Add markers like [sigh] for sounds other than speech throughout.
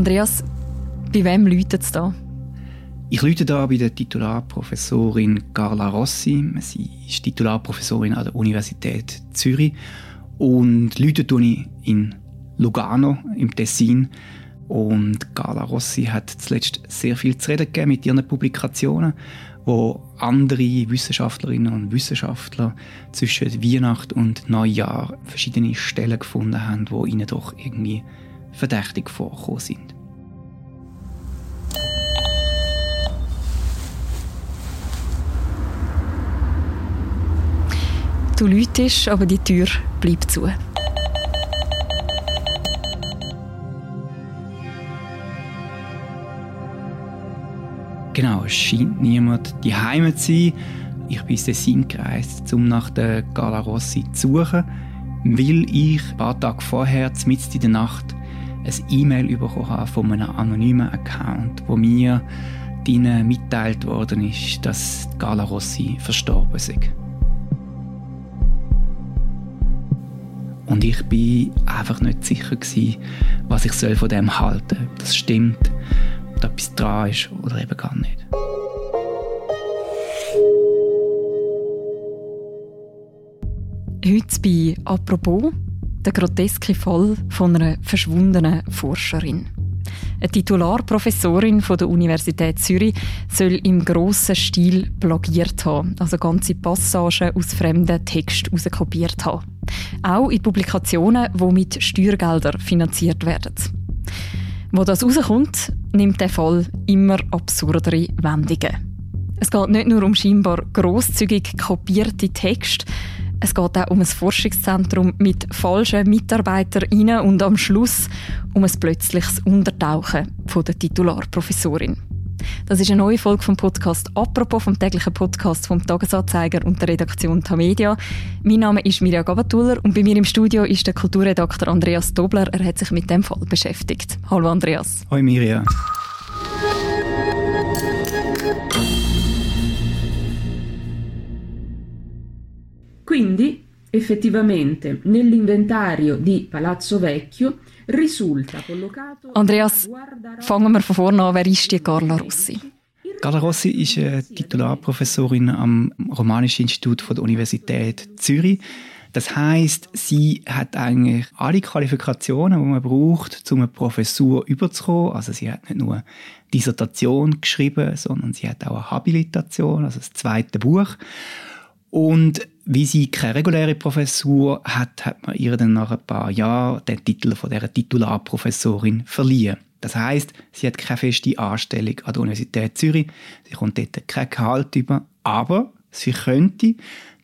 Andreas, bei wem läutet es da? Ich läute da bei der Titularprofessorin Carla Rossi. Sie ist Titularprofessorin an der Universität Zürich und läute ich in Lugano im Tessin. Und Carla Rossi hat zuletzt sehr viel zu reden gegeben mit ihren Publikationen, wo andere Wissenschaftlerinnen und Wissenschaftler zwischen Weihnachten und Neujahr verschiedene Stellen gefunden haben, wo ihnen doch irgendwie verdächtig vorgekommen sind. Du läutest, aber die Tür bleibt zu. Genau, es scheint niemand die Heime zu sein. Ich bin ins Tessin gereist, um nach der Gala Rossi zu suchen, weil ich ein paar Tage vorher, mitten in der Nacht, ein E-Mail bekommen habe von einem anonymen Account, wo mir ihnen mitteilt worden ist, dass Gala Rossi verstorben ist. Und ich bin einfach nicht sicher gewesen, was ich von dem halten soll. Ob das stimmt, ob etwas dran ist oder eben gar nicht. Heute bei «Apropos» der groteske Fall von einer verschwundenen Forscherin. Eine Titularprofessorin von der Universität Zürich soll im grossen Stil plagiert haben, also ganze Passagen aus fremden Texten rauskopiert haben. Auch in Publikationen, die mit Steuergeldern finanziert werden. Wo das rauskommt, nimmt der Fall immer absurdere Wendungen. Es geht nicht nur um scheinbar grosszügig kopierte Texte, es geht auch um ein Forschungszentrum mit falschen Mitarbeitern und am Schluss um ein plötzliches Untertauchen von der Titularprofessorin. Das ist eine neue Folge vom Podcast «Apropos» vom täglichen Podcast vom Tagesanzeiger und der Redaktion Tamedia. Mein Name ist Mirja Gabatuller und bei mir im Studio ist der Kulturredakteur Andreas Dobler. Er hat sich mit dem Fall beschäftigt. Hallo Andreas. Hallo Mirja. Quindi, effettivamente, nell'inventario di Palazzo Vecchio risulta collocato... Andreas, fangen wir von vorne an. Wer ist die Carla Rossi? Carla Rossi ist eine Titularprofessorin am Romanischen Institut der Universität Zürich. Das heißt, sie hat eigentlich alle Qualifikationen, die man braucht, um eine Professur überzukommen. Also sie hat nicht nur Dissertation geschrieben, sondern sie hat auch eine Habilitation, also das zweite Buch. Und wie sie keine reguläre Professur hat, hat man ihr dann nach ein paar Jahren den Titel von der Titularprofessorin verliehen. Das heißt, sie hat keine feste Anstellung an der Universität Zürich, sie kommt dort kein Gehalt über, aber sie könnte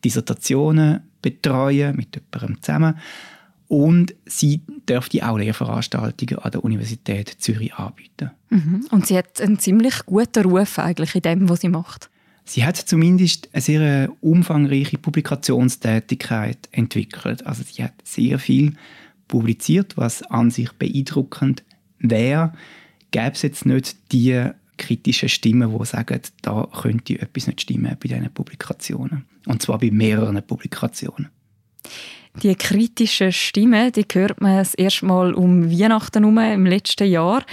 Dissertationen betreuen mit jemandem zusammen und sie dürfte auch Lehrveranstaltungen an der Universität Zürich anbieten. Mhm. Und sie hat einen ziemlich guten Ruf eigentlich in dem, was sie macht. Sie hat zumindest eine sehr umfangreiche Publikationstätigkeit entwickelt. Also sie hat sehr viel publiziert, was an sich beeindruckend wäre. Gäbe es jetzt nicht die kritischen Stimmen, die sagen, da könnte etwas nicht stimmen bei diesen Publikationen. Und zwar bei mehreren Publikationen. Die kritischen Stimmen, die hört man das erste Mal um Weihnachten herum, im letzten Jahr.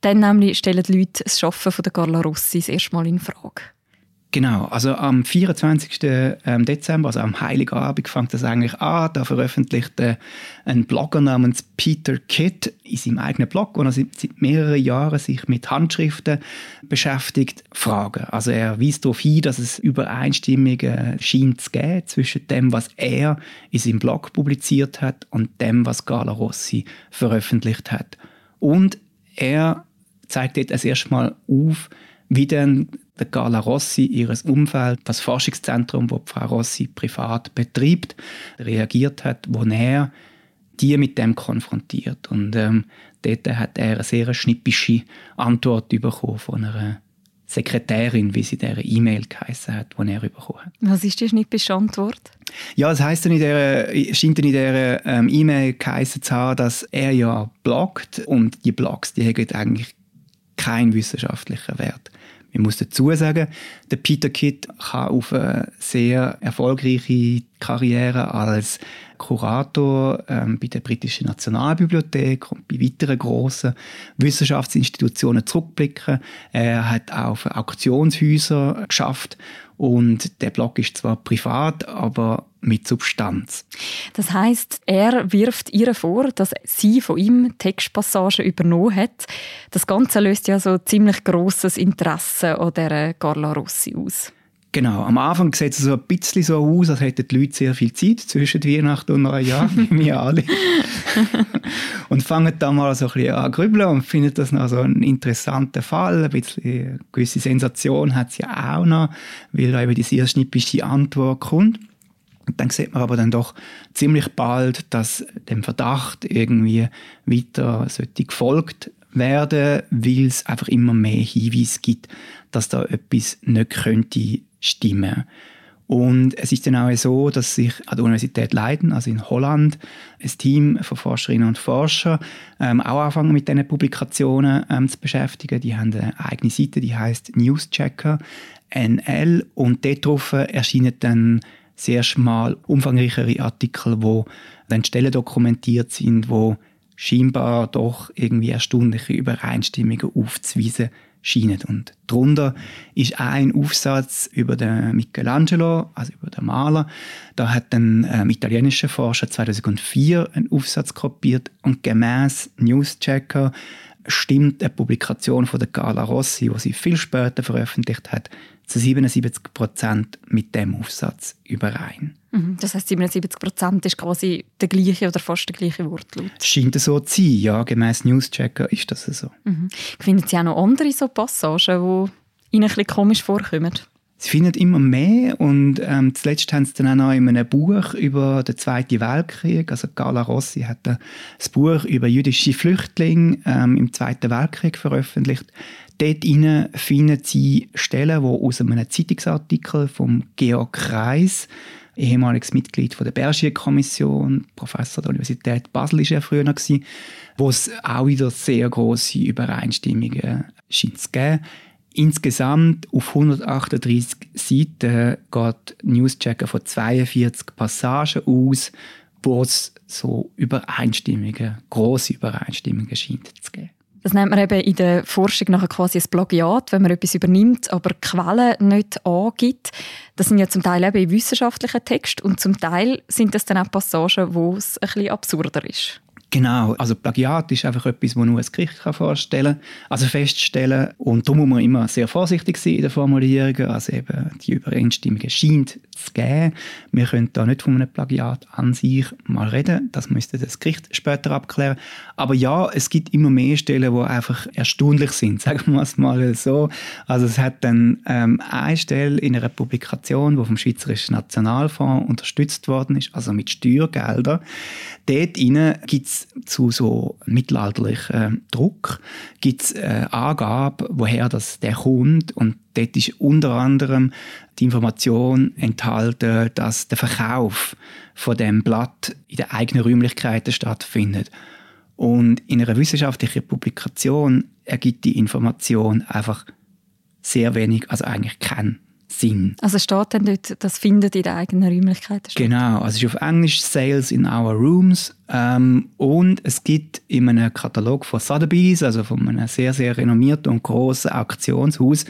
Dann nämlich stellen die Leute das Arbeiten von der Carla Rossi das erste Mal in Frage. Genau, also am 24. Ähm, Dezember, also am Heiligen Abend, fängt das eigentlich an. Da veröffentlicht äh, ein Blogger namens Peter Kidd in seinem eigenen Blog, wo er seit mehreren Jahren sich mit Handschriften beschäftigt, Fragen. Also er weist darauf hin, dass es Übereinstimmungen scheint zu geben zwischen dem, was er in seinem Blog publiziert hat und dem, was Gala Rossi veröffentlicht hat. Und er zeigt dort das erste Mal auf, wie dann der Carla Rossi, ihres Umfeld, das Forschungszentrum, das Frau Rossi privat betreibt, reagiert hat, wo er die mit dem konfrontiert. Und ähm, dort hat er eine sehr schnippische Antwort bekommen von einer Sekretärin, wie sie dieser E-Mail geheißen hat, die er bekommen hat. Was ist die schnippische Antwort? Ja, es heisst in der, scheint in dieser ähm, E-Mail geheißen zu haben, dass er ja bloggt und die Blogs, die haben eigentlich keinen wissenschaftlichen Wert. Ich muss dazu sagen, der Peter Kitt kann auf eine sehr erfolgreiche Karriere als Kurator ähm, bei der Britischen Nationalbibliothek und bei weiteren grossen Wissenschaftsinstitutionen zurückblicken. Er hat auch für Auktionshäuser geschafft und der Blog ist zwar privat, aber mit Substanz. Das heißt, er wirft ihr vor, dass sie von ihm Textpassagen übernommen hat. Das Ganze löst ja so ziemlich großes Interesse an der Carla Rossi aus. Genau, am Anfang sieht es so ein bisschen so aus, als hätten die Leute sehr viel Zeit zwischen Weihnachten und Neujahr, [laughs] wir alle. [laughs] und fangen dann mal so ein bisschen an grübeln und finden das noch so einen interessanten Fall. Ein bisschen eine gewisse Sensation hat es ja auch noch, weil da eben die sehr schnippische Antwort kommt. Und dann sieht man aber dann doch ziemlich bald, dass dem Verdacht irgendwie weiter sollte gefolgt werden, weil es einfach immer mehr Hinweise gibt, dass da etwas nicht könnte stimmen. Und es ist dann auch so, dass sich an der Universität Leiden, also in Holland, ein Team von Forscherinnen und Forschern ähm, auch anfangen mit diesen Publikationen ähm, zu beschäftigen. Die haben eine eigene Seite, die heißt Newschecker NL und darauf erscheinen dann sehr schmal umfangreichere Artikel, wo dann Stellen dokumentiert sind, wo scheinbar doch irgendwie erstaunliche Übereinstimmungen aufzuweisen scheinen. Und darunter ist ein Aufsatz über den Michelangelo, also über den Maler. Da hat ein ähm, italienischer Forscher 2004 einen Aufsatz kopiert und gemäß Newschecker stimmt eine Publikation von der Carla Rossi, die sie viel später veröffentlicht hat, zu 77 Prozent mit dem Aufsatz überein. Mhm. Das heißt, 77 Prozent ist quasi der gleiche oder fast der gleiche Wortlaut. Scheint so zu sein, ja. Gemäss Newschecker ist das so. Mhm. Finden Sie auch noch andere so Passagen, die Ihnen ein bisschen komisch vorkommen? Sie finden immer mehr und ähm, zuletzt haben sie dann auch noch in einem Buch über den Zweiten Weltkrieg, also Gala Rossi hat ein Buch über jüdische Flüchtlinge ähm, im Zweiten Weltkrieg veröffentlicht. Dort finden Sie Stellen, die aus einem Zeitungsartikel vom Georg Kreis, ehemaliges Mitglied von der Bergier-Kommission, Professor der Universität Basel war er früher noch, wo es auch wieder sehr große Übereinstimmungen scheint zu geben. Insgesamt auf 138 Seiten geht Newschecker von 42 Passagen aus, wo es so Übereinstimmungen, große Übereinstimmungen scheint zu geben. Das nennt man eben in der Forschung nachher quasi ein Plagiat, wenn man etwas übernimmt, aber Quellen nicht angibt. Das sind ja zum Teil eben wissenschaftliche Texte und zum Teil sind das dann auch Passagen, wo es ein bisschen absurder ist. Genau, also Plagiat ist einfach etwas, das nur ein Gericht kann vorstellen also feststellen. Und da muss man immer sehr vorsichtig sein in den Formulierungen. Also eben die Übereinstimmung scheint zu geben. Wir können da nicht von einem Plagiat an sich mal reden. Das müsste das Gericht später abklären. Aber ja, es gibt immer mehr Stellen, die einfach erstaunlich sind, [laughs] sagen wir es mal so. Also es hat dann ähm, eine Stelle in einer Publikation, die vom Schweizerischen Nationalfonds unterstützt worden ist, also mit Steuergeldern. Dort gibt es zu so mittelalterlichen Druck gibt's äh, Angaben, woher das der kommt und dort ist unter anderem die Information enthalten, dass der Verkauf von dem Blatt in den eigenen Räumlichkeiten stattfindet. Und in einer wissenschaftlichen Publikation ergibt die Information einfach sehr wenig, also eigentlich keinen Sinn. Also steht dann dort, das findet in den eigenen Räumlichkeiten statt? Genau, also es ist auf Englisch Sales in Our Rooms ähm, und es gibt in einem Katalog von Sotheby's, also von einem sehr, sehr renommierten und grossen Auktionshaus,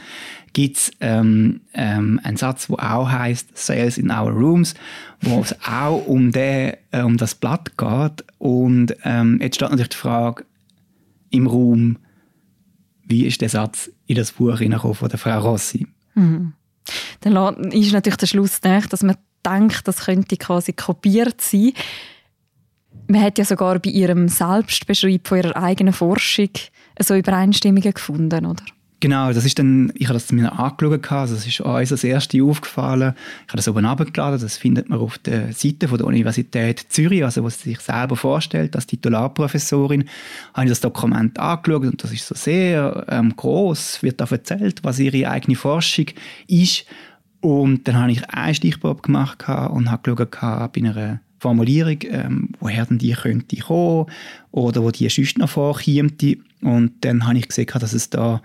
gibt es ähm, ähm, einen Satz, der auch heißt Sales in Our Rooms, wo es auch um, den, äh, um das Blatt geht und ähm, jetzt steht natürlich die Frage im Raum, wie ist der Satz in das Buch von der Frau Rossi? Mhm. Dann ist natürlich der Schluss dass man denkt, das könnte quasi kopiert sein. Man hat ja sogar bei ihrem Selbstbeschreib von ihrer eigenen Forschung so Übereinstimmungen gefunden, oder? Genau, das ist dann, ich habe das mir angeschaut, also das ist uns als erstes aufgefallen. Ich habe das oben abgeladen, das findet man auf der Seite von der Universität Zürich, also wo sie sich selber vorstellt, als Titularprofessorin, habe ich das Dokument angeschaut und das ist so sehr ähm, groß, wird da erzählt, was ihre eigene Forschung ist. Und dann habe ich einen Stichprobe gemacht und habe geschaut bei einer Formulierung, ähm, woher denn die könnte kommen oder wo die sonst noch vorkommt. Und dann habe ich gesehen, dass es da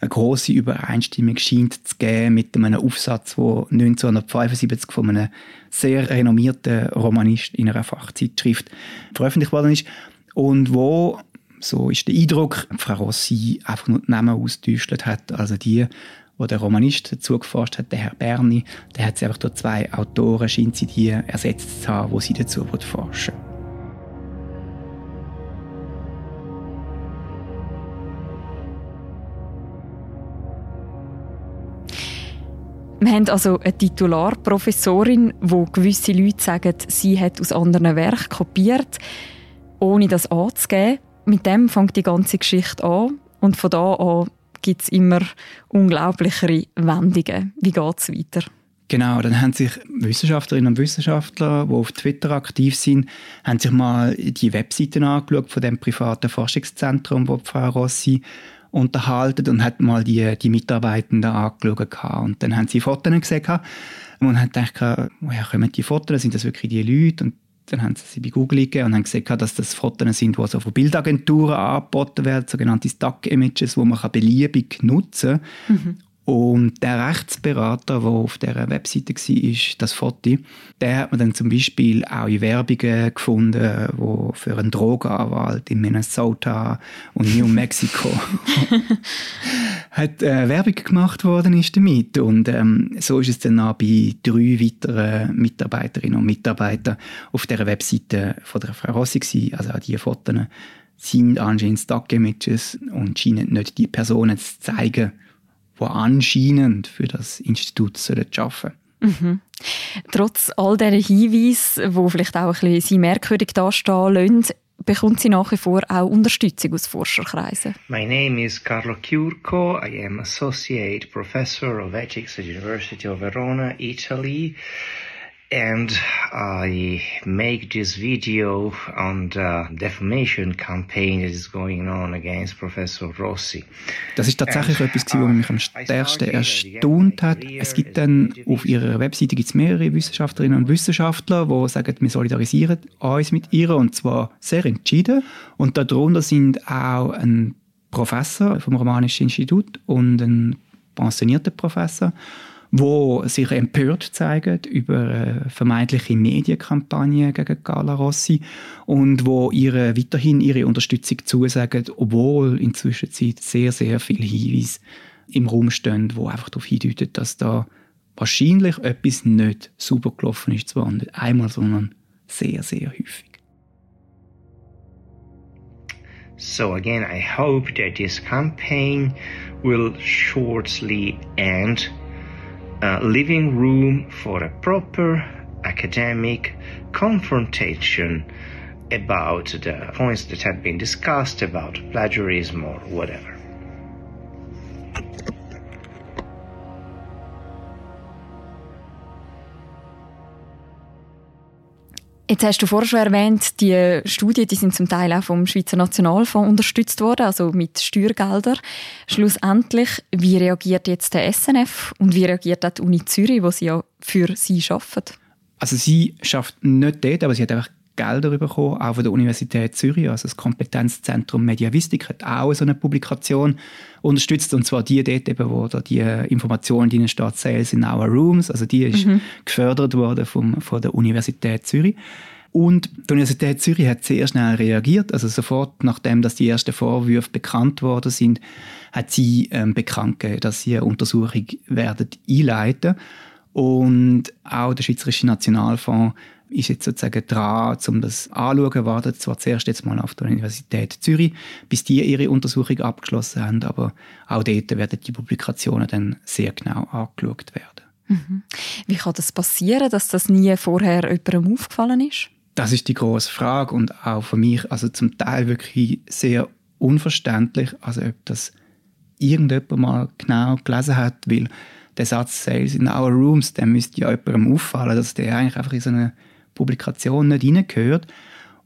eine große Übereinstimmung scheint zu geben mit einem Aufsatz, der 1975 von einem sehr renommierten Romanist in einer Fachzeitschrift veröffentlicht worden ist und wo so ist der Eindruck, Frau Rossi einfach nur die Namen ausgetäuscht hat. Also die, wo der Romanist dazu geforscht hat, der Herr Berni, der hat sie einfach durch zwei Autoren, scheint sie die ersetzt zu haben, wo sie dazu forschen Wir haben also eine Titularprofessorin, wo gewisse Leute sagen, sie hat aus anderen Werken kopiert, ohne das anzugeben. Mit dem fängt die ganze Geschichte an und von da an gibt es immer unglaublichere Wendungen. Wie geht es weiter? Genau, dann haben sich Wissenschaftlerinnen und Wissenschaftler, die auf Twitter aktiv sind, haben sich mal die Webseiten angeschaut von dem privaten Forschungszentrum, wo Frau Rossi unterhalten und hat mal die, die Mitarbeitenden angeschaut. Und dann haben sie Fotos gesehen und haben gedacht, woher kommen die Fotos? Sind das wirklich die Leute? Und dann haben sie sie bei Google gegeben und haben gesehen, dass das Fotos sind, die so von Bildagenturen angeboten werden, sogenannte Stock-Images, die man beliebig nutzen kann. Mhm. Und der Rechtsberater, der auf dieser Webseite war, das Foto, der hat man dann zum Beispiel auch in Werbungen gefunden, wo für einen Drogenanwalt in Minnesota und New Mexico [laughs] hat äh, Werbung gemacht worden ist damit. Und ähm, so ist es dann auch bei drei weiteren Mitarbeiterinnen und Mitarbeitern auf dieser Webseite von der Frau Rossi gewesen. Also auch diese Fotos sind anscheinend Stock-Images und scheinen nicht die Personen zu zeigen, die anscheinend für das Institut arbeiten sollen. Mhm. Trotz all dieser Hinweise, die vielleicht auch ein bisschen merkwürdig dastehen lassen, bekommt sie nach wie vor auch Unterstützung aus Forscherkreisen. My name is Carlo Chiurco. I am Associate Professor of Ethics at the University of Verona, Italy. And I make this video on the defamation campaign that is going on against Professor Rossi. Das ist tatsächlich and, etwas, was mich am stärksten erstaunt hat. Es gibt dann auf ihrer Webseite gibt's mehrere Wissenschaftlerinnen und Wissenschaftler, die sagen, wir solidarisieren uns mit ihr und zwar sehr entschieden. Und darunter sind auch ein Professor vom Romanischen Institut und ein pensionierter Professor wo sich empört zeigen über eine vermeintliche Medienkampagne gegen Carla Rossi und wo ihre weiterhin ihre Unterstützung zusagen, obwohl inzwischen sehr, sehr viele Hinweise im Raum stehen, wo einfach darauf hindeuten, dass da wahrscheinlich etwas nicht super gelaufen ist, zwar nicht einmal, sondern sehr, sehr häufig. So again, I hope that this campaign will shortly end uh, leaving room for a proper academic confrontation about the points that have been discussed about plagiarism or whatever. Jetzt hast du vorher schon erwähnt, die Studien die sind zum Teil auch vom Schweizer Nationalfonds unterstützt worden, also mit Steuergeldern. Schlussendlich, wie reagiert jetzt der SNF und wie reagiert auch die Uni Zürich, wo sie ja für sie arbeitet? Also sie schafft nicht dort, aber sie hat einfach Gelder bekommen, auch von der Universität Zürich, also das Kompetenzzentrum Mediavistik hat auch so eine Publikation unterstützt, und zwar die dort eben, wo da die Informationen drin steht, Sales in Our Rooms, also die ist mhm. gefördert worden vom, von der Universität Zürich. Und die Universität Zürich hat sehr schnell reagiert, also sofort nachdem dass die ersten Vorwürfe bekannt worden sind, hat sie ähm, bekannt gegeben, dass sie eine Untersuchung werden einleiten und auch der Schweizerische Nationalfonds ist jetzt sozusagen dran, um das anzuschauen, wartet zwar zuerst jetzt mal auf der Universität Zürich, bis die ihre Untersuchung abgeschlossen haben, aber auch dort werden die Publikationen dann sehr genau angeschaut werden. Mhm. Wie kann das passieren, dass das nie vorher jemandem aufgefallen ist? Das ist die große Frage und auch für mich also zum Teil wirklich sehr unverständlich, also ob das irgendjemand mal genau gelesen hat, weil der Satz Sales in our rooms, der müsste ja jemandem auffallen, dass der eigentlich einfach in so eine Publikation nicht reingehört.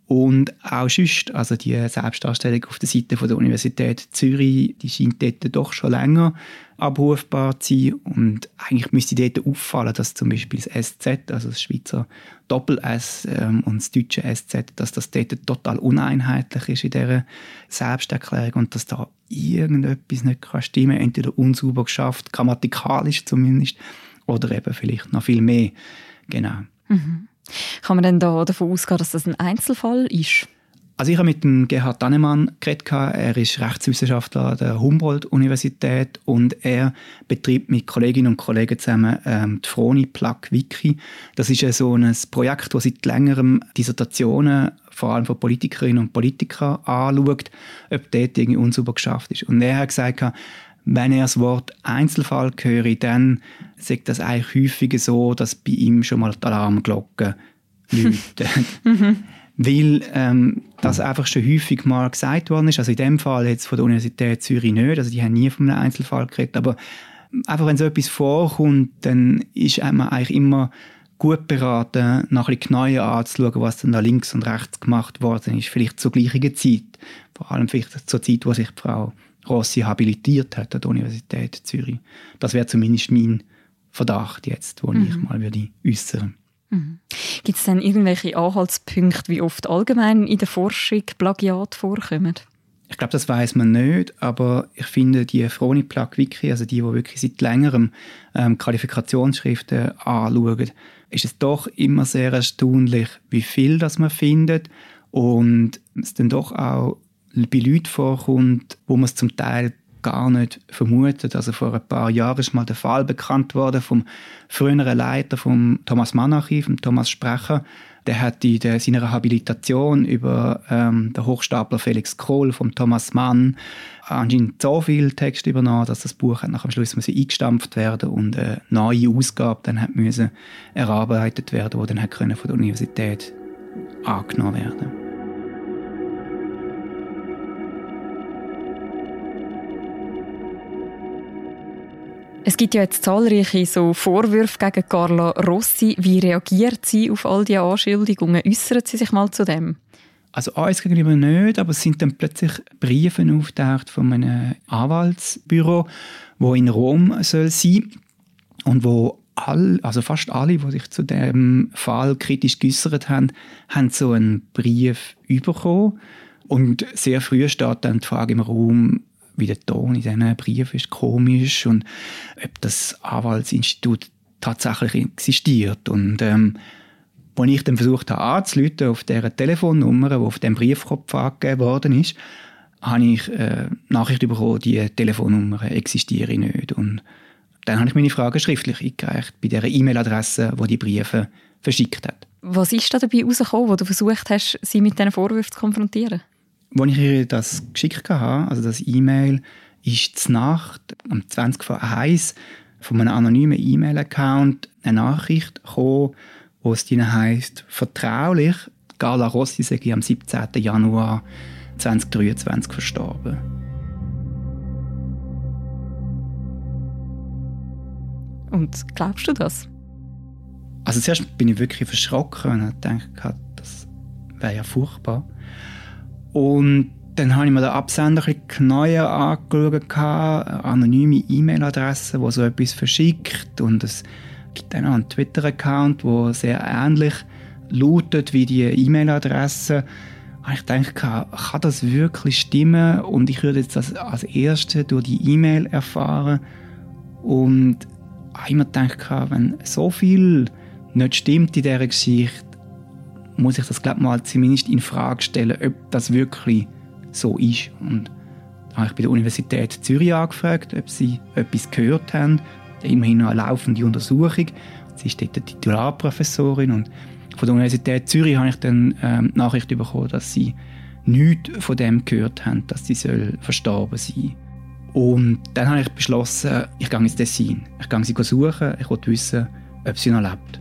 Und auch sonst, also die Selbstdarstellung auf der Seite der Universität Zürich, die scheint dort doch schon länger abrufbar zu sein. Und eigentlich müsste dort auffallen, dass zum Beispiel das SZ, also das Schweizer Doppel-S ähm, und das deutsche SZ, dass das dort total uneinheitlich ist in dieser Selbsterklärung und dass da irgendetwas nicht kann stimmen kann, entweder unsauber geschafft, grammatikalisch zumindest, oder eben vielleicht noch viel mehr. Genau. Mhm. Kann man denn da davon ausgehen, dass das ein Einzelfall ist? Also ich habe mit dem Gerhard Dannemann geredet. Er ist Rechtswissenschaftler an der Humboldt-Universität und er betreibt mit Kolleginnen und Kollegen zusammen ähm, die Froni Plug Wiki. Das ist so ein Projekt, das seit längerem Dissertationen vor allem von Politikerinnen und Politikern anschaut, ob dort irgendwie unsauber geschafft ist. Und er hat gesagt, wenn er das Wort Einzelfall höre, dann sagt das eigentlich häufiger so, dass bei ihm schon mal die Alarmglocken [laughs] läuten. mhm. Weil ähm, das einfach schon häufig mal gesagt worden ist. Also in dem Fall jetzt von der Universität Zürich nicht. Also die haben nie von einem Einzelfall geredet. Aber einfach wenn so etwas vorkommt, dann ist man eigentlich immer gut beraten, nach ein genauer anzuschauen, was dann da links und rechts gemacht worden ist. Vielleicht zur gleichen Zeit. Vor allem vielleicht zur Zeit, wo sich die Frau Rossi habilitiert hat an der Universität Zürich. Das wäre zumindest mein Verdacht jetzt, den mhm. ich mal würde äußern mhm. Gibt es denn irgendwelche Anhaltspunkte, wie oft allgemein in der Forschung Plagiat vorkommen? Ich glaube, das weiß man nicht, aber ich finde die Froni Plug Wiki, also die, die wirklich seit längerem ähm, Qualifikationsschriften anschauen, ist es doch immer sehr erstaunlich, wie viel das man findet und es dann doch auch bei Leuten vorkommt, wo man es zum Teil gar nicht vermutet. Also vor ein paar Jahren ist mal der Fall bekannt worden vom früheren Leiter vom Thomas Mann Archiv, vom Thomas Sprecher. Der hat in der, seiner Habilitation über ähm, den Hochstapler Felix Kohl vom Thomas Mann anscheinend so viel Text übernommen, dass das Buch nach am Schluss müssen eingestampft werden und eine neue Ausgabe dann hat erarbeitet werden, die dann hat können von der Universität angenommen werden. Es gibt ja jetzt zahlreiche so Vorwürfe gegen Carla Rossi. Wie reagiert sie auf all diese Anschuldigungen? Äußert sie sich mal zu dem? Also uns gegenüber nicht, aber es sind dann plötzlich Briefe auftaucht von einem Anwaltsbüro, wo in Rom soll sein und wo all, also fast alle, die sich zu dem Fall kritisch geäußert haben, haben so einen Brief bekommen. Und sehr früh steht dann die Frage im Raum, wie der Ton in diesen Briefen ist komisch und ob das Anwaltsinstitut tatsächlich existiert. Und ähm, als ich dann versucht habe anzuleiten auf dieser Telefonnummer, die auf dem Briefkopf angegeben worden ist, habe ich äh, Nachricht bekommen, die Telefonnummer existiere nicht. Und dann habe ich meine Frage schriftlich eingereicht bei der E-Mail-Adresse, wo die Briefe verschickt hat. Was ist da dabei herausgekommen, wo du versucht hast, sie mit diesen Vorwürfen zu konfrontieren? Als ich ihr das geschickt habe, also das E-Mail, ist zur Nacht am 20 vor 1 von einem anonymen E-Mail-Account eine Nachricht gekommen, wo es drin heisst, vertraulich, Gala Rossi sei am 17. Januar 2023 verstorben. Und glaubst du das? Also zuerst bin ich wirklich verschrocken und dachte, das wäre ja furchtbar. Und dann habe ich mir den Absender ein bisschen genauer angeschaut, eine anonyme E-Mail-Adresse, die so etwas verschickt und es gibt dann auch einen Twitter-Account, der sehr ähnlich lautet wie die E-Mail-Adresse. Ich denke, kann das wirklich stimmen? Und ich würde jetzt das als Erste durch die E-Mail erfahren. Und ich habe immer gedacht, wenn so viel nicht stimmt in dieser Geschichte, muss ich das glaube mal zumindest in Frage stellen, ob das wirklich so ist. Und da habe ich bei der Universität Zürich angefragt, ob sie etwas gehört haben. Immerhin noch eine laufende Untersuchung. Sie ist dort Titularprofessorin und von der Universität Zürich habe ich dann ähm, Nachricht bekommen, dass sie nichts von dem gehört haben, dass sie soll verstorben sein Und dann habe ich beschlossen, ich gehe ins Dessin. Ich gehe sie suchen, ich wollte wissen, ob sie noch lebt.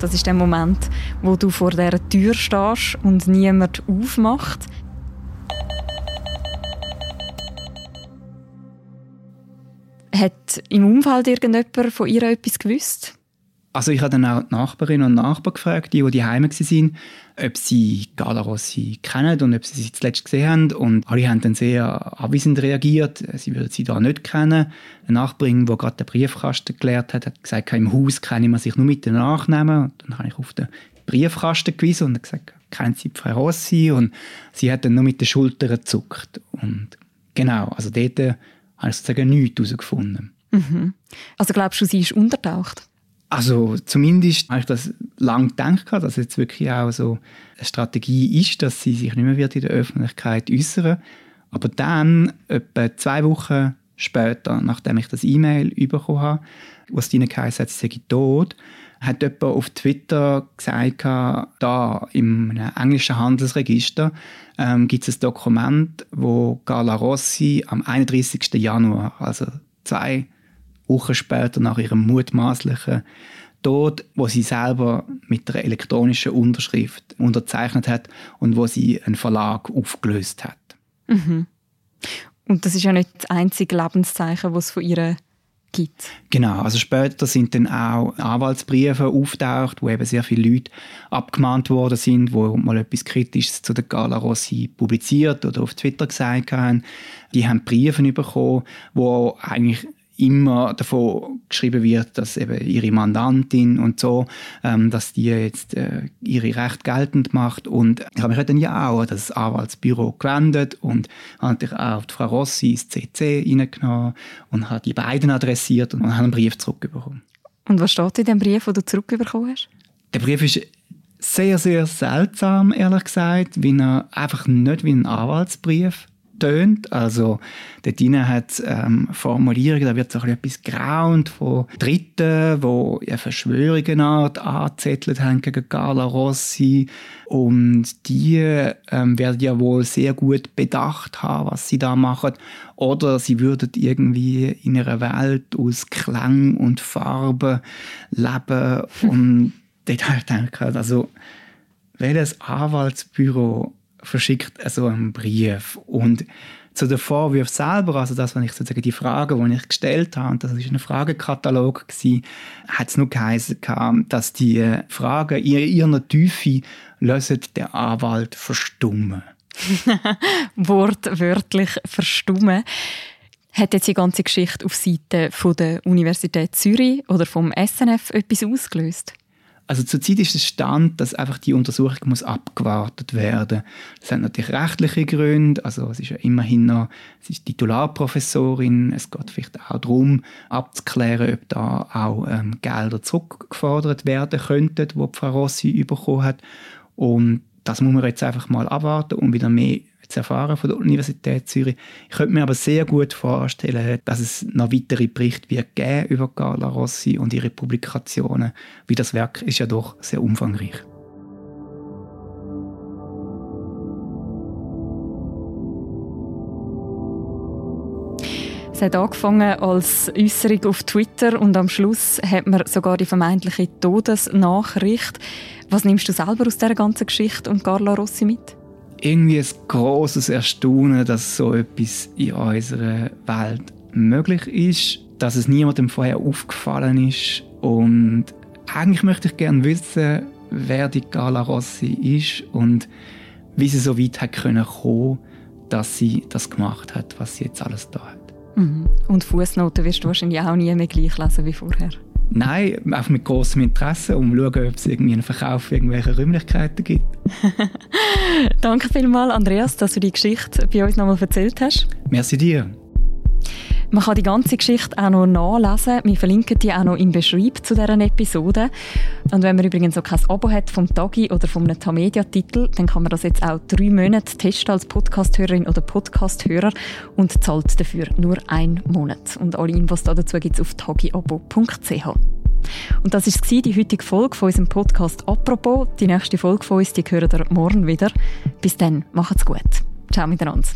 Das ist der Moment, wo du vor der Tür stehst und niemand aufmacht. Hat im Umfeld irgendjemand von ihr etwas gewusst? Also ich habe dann auch die Nachbarinnen und Nachbarn gefragt, die, die daheim waren, ob sie Gala Rossi kennen und ob sie sie zuletzt gesehen haben. Und alle haben dann sehr abwesend reagiert. Sie würden sie da nicht kennen. Eine Nachbarin, die gerade den Briefkasten gelehrt hat, hat gesagt, im Haus kenne man sich nur mit den Nachnamen. Und dann habe ich auf den Briefkasten gewiesen und gesagt, kennen Sie Frau Rossi? Und sie hat dann nur mit den Schultern gezuckt. Und genau, also dort habe ich sozusagen nichts herausgefunden. Mhm. Also glaubst du, sie ist untertaucht? Also zumindest habe ich das lange gedacht, dass es jetzt wirklich auch so eine Strategie ist, dass sie sich nicht mehr wird in der Öffentlichkeit äußern Aber dann, etwa zwei Wochen später, nachdem ich das E-Mail bekommen habe, wo es ihnen geheißen hat, sie sei tot, hat jemand auf Twitter gesagt, da im englischen Handelsregister ähm, gibt es ein Dokument, wo Carla Rossi am 31. Januar, also zwei Wochen später nach ihrem mutmaßlichen Tod, wo sie selber mit einer elektronischen Unterschrift unterzeichnet hat und wo sie einen Verlag aufgelöst hat. Mhm. Und das ist ja nicht das einzige Lebenszeichen, das es von ihr gibt. Genau, also später sind dann auch Anwaltsbriefe auftaucht, wo eben sehr viele Leute abgemahnt worden sind, wo mal etwas Kritisches zu der Gala Rossi publiziert oder auf Twitter gesagt haben. Die haben Briefe bekommen, wo eigentlich immer davon geschrieben wird, dass eben ihre Mandantin und so, ähm, dass die jetzt äh, ihre Rechte geltend macht. Und ich habe mich dann ja auch an das Anwaltsbüro gewendet und habe auch die Frau Rossi ins CC reingenommen und habe die beiden adressiert und habe einen Brief zurückbekommen. Und was steht in dem Brief, den du zurückbekommen hast? Der Brief ist sehr, sehr seltsam, ehrlich gesagt, wie er einfach nicht wie ein Anwaltsbrief tönt. Also dort drin hat ähm, Formulierungen, da wird so etwas grauend von Dritten, die eine Verschwörungsart angezettelt haben gegen Carla Rossi und die ähm, werden ja wohl sehr gut bedacht haben, was sie da machen. Oder sie würden irgendwie in einer Welt aus Klang und Farbe leben [laughs] und dort habe ich gedacht, also welches Anwaltsbüro verschickt so einen Brief. Und zu den Vorwürfen selber, also das, was ich sozusagen die Fragen, die ich gestellt habe, das war ein Fragekatalog, hat es nur geheißen, dass die Fragen in ihrer Tiefe lösen der Anwalt verstummen. [laughs] Wortwörtlich verstummen. Hat jetzt die ganze Geschichte auf Seite von der Universität Zürich oder vom SNF etwas ausgelöst? Also zurzeit ist es Stand, dass einfach die Untersuchung muss abgewartet werden. Das hat natürlich rechtliche Gründe. Also es ist ja immerhin noch, es ist Titularprofessorin. Es geht vielleicht auch darum, abzuklären, ob da auch ähm, Gelder zurückgefordert werden könnten, die, Frau Rossi bekommen hat. Und das muss man jetzt einfach mal abwarten und wieder mehr zu erfahren von der Universität Zürich. Ich könnte mir aber sehr gut vorstellen, dass es noch weitere Berichte wird geben über Carla Rossi und ihre Publikationen, wie das Werk ist ja doch sehr umfangreich. Es hat angefangen als Äußerung auf Twitter und am Schluss hat man sogar die vermeintliche Todesnachricht. Was nimmst du selber aus dieser ganzen Geschichte und Carla Rossi mit? Irgendwie ein großes Erstaunen, dass so etwas in unserer Welt möglich ist, dass es niemandem vorher aufgefallen ist und eigentlich möchte ich gerne wissen, wer die Gala Rossi ist und wie sie so weit hat können kommen, dass sie das gemacht hat, was sie jetzt alles da hat. Mhm. Und Fußnoten wirst du wahrscheinlich auch nie mehr gleich lesen wie vorher. Nein, auch mit großem Interesse, um zu schauen, ob es irgendwie einen Verkauf irgendwelcher Räumlichkeiten gibt. [laughs] Danke vielmals, Andreas, dass du die Geschichte bei uns nochmal erzählt hast. Merci dir. Man kann die ganze Geschichte auch noch nachlesen. Wir verlinken die auch noch im Beschreib zu dieser Episode. Und wenn man übrigens auch kein Abo hat vom Tagi oder vom Tamedia-Titel, dann kann man das jetzt auch drei Monate testen als Podcasthörerin oder Podcasthörer und zahlt dafür nur einen Monat. Und alle Infos dazu gibt es auf tagiabo.ch. Und das war die heutige Folge von unserem Podcast «Apropos». Die nächste Folge von uns, die hören ihr morgen wieder. Bis dann, macht's gut. Ciao miteinander.